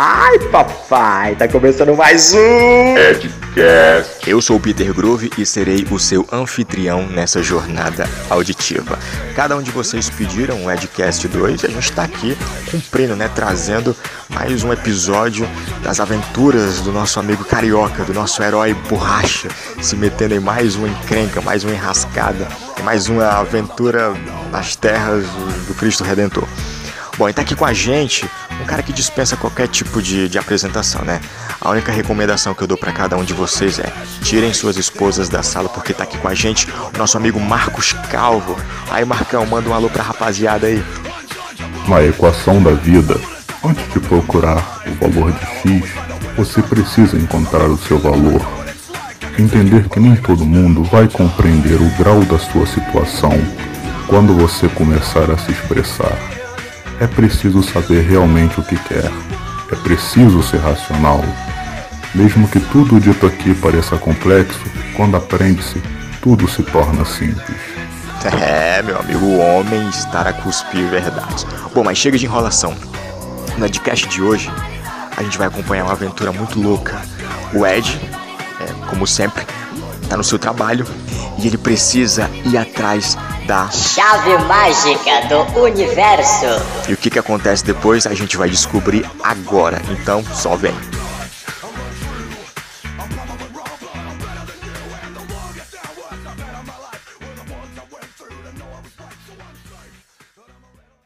Ai, papai, tá começando mais um Edcast. Eu sou o Peter Groove e serei o seu anfitrião nessa jornada auditiva. Cada um de vocês pediram um Edcast 2 e a gente tá aqui cumprindo, né, trazendo mais um episódio das aventuras do nosso amigo carioca, do nosso herói borracha, se metendo em mais uma encrenca, mais uma enrascada, mais uma aventura nas terras do Cristo Redentor. Bom, e tá aqui com a gente um cara que dispensa qualquer tipo de, de apresentação, né? A única recomendação que eu dou para cada um de vocês é tirem suas esposas da sala porque tá aqui com a gente o nosso amigo Marcos Calvo. Aí, Marcão, manda um alô pra rapaziada aí. Na equação da vida, antes de procurar o valor de X, você precisa encontrar o seu valor. Entender que nem todo mundo vai compreender o grau da sua situação quando você começar a se expressar. É preciso saber realmente o que quer. É preciso ser racional. Mesmo que tudo dito aqui pareça complexo, quando aprende-se, tudo se torna simples. É, meu amigo, o homem está a cuspir verdades. Bom, mas chega de enrolação. No Edcast de hoje, a gente vai acompanhar uma aventura muito louca. O Ed, é, como sempre, está no seu trabalho e ele precisa ir atrás da chave mágica do universo. E o que, que acontece depois a gente vai descobrir agora. Então, só vem.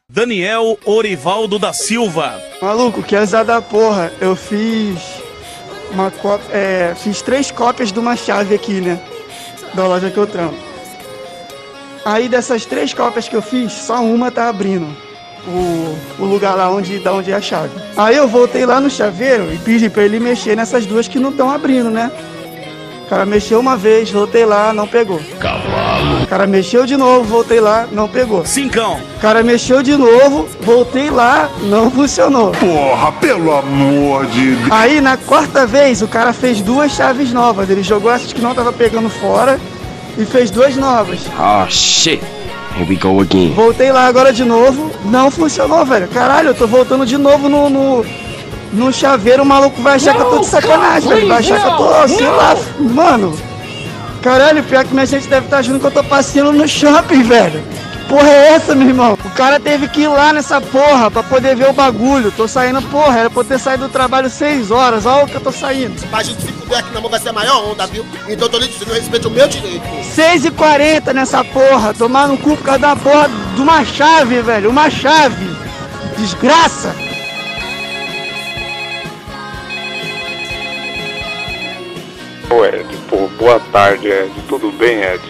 Daniel Orivaldo da Silva. Maluco, que azar da porra. Eu fiz uma cópia, é, fiz três cópias de uma chave aqui, né? Da loja que eu trampo. Aí dessas três cópias que eu fiz, só uma tá abrindo o, o lugar lá onde, da onde é a chave. Aí eu voltei lá no chaveiro e pedi pra ele mexer nessas duas que não estão abrindo, né? O cara mexeu uma vez, voltei lá, não pegou. Cavalo. O cara mexeu de novo, voltei lá, não pegou. Cincão. O cara mexeu de novo, voltei lá, não funcionou. Porra, pelo amor de Deus. Aí na quarta vez o cara fez duas chaves novas. Ele jogou essas que não tava pegando fora e fez duas novas. Oh shit. Here we go again. Voltei lá agora de novo, não funcionou, velho. Caralho, eu tô voltando de novo no, no, no chaveiro, o maluco vai achar que eu tô de sacanagem, velho. Vai achar que eu tô, sei lá, mano. Caralho, pior que minha gente deve estar achando que eu tô passeando no shopping, velho. Que porra é essa, meu irmão? O cara teve que ir lá nessa porra pra poder ver o bagulho. Tô saindo, porra, era pra eu ter saído do trabalho 6 horas, olha o que eu tô saindo. Puder aqui na mão vai ser a maior onda, viu? Então eu tô lhe dizendo, respeito o meu direito. 6 e 40 nessa porra, tomar no cu por causa da porra de uma chave, velho, uma chave. Desgraça. Ô Ed, pô, boa tarde, Ed. Tudo bem, Ed?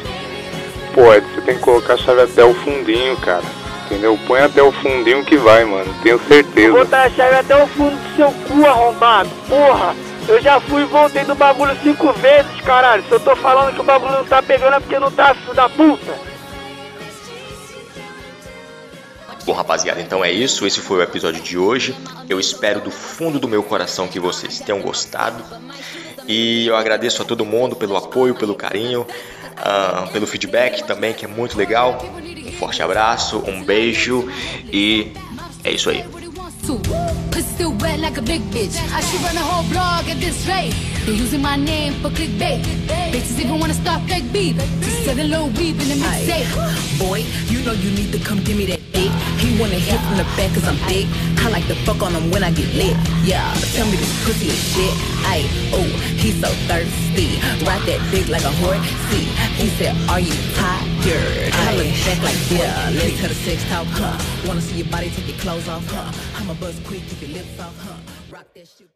Pô, Ed, você tem que colocar a chave até o fundinho, cara. Entendeu? Põe até o fundinho que vai, mano. Tenho certeza. botar a chave até o fundo do seu cu, arrombado. Porra, eu já fui e voltei do bagulho cinco vezes, caralho. Se eu tô falando que o bagulho não tá pegando é porque não tá, filho da puta. Bom, rapaziada, então é isso. Esse foi o episódio de hoje. Eu espero do fundo do meu coração que vocês tenham gostado. E eu agradeço a todo mundo pelo apoio, pelo carinho, ah, pelo feedback também, que é muito legal. Um forte abraço, um beijo e é isso aí. Pussy still wet like a big bitch. I should run a whole blog at this rate. They're using my name for clickbait. Bitches even wanna start fake beef. Just said a little weep in the mixtape. Boy, you know you need to come give me that dick. He wanna hit from the back cause I'm thick. I like to fuck on him when I get lit. Yeah, tell me this pussy is shit. Ay, oh, he's so thirsty. Ride that dick like a horse. See, he said, Are you tired? I look back like, yeah, let's have a sex talk, huh? Wanna see your body take your clothes off, huh? I'ma buzz quick, keep your lips off, huh? Rock that shit.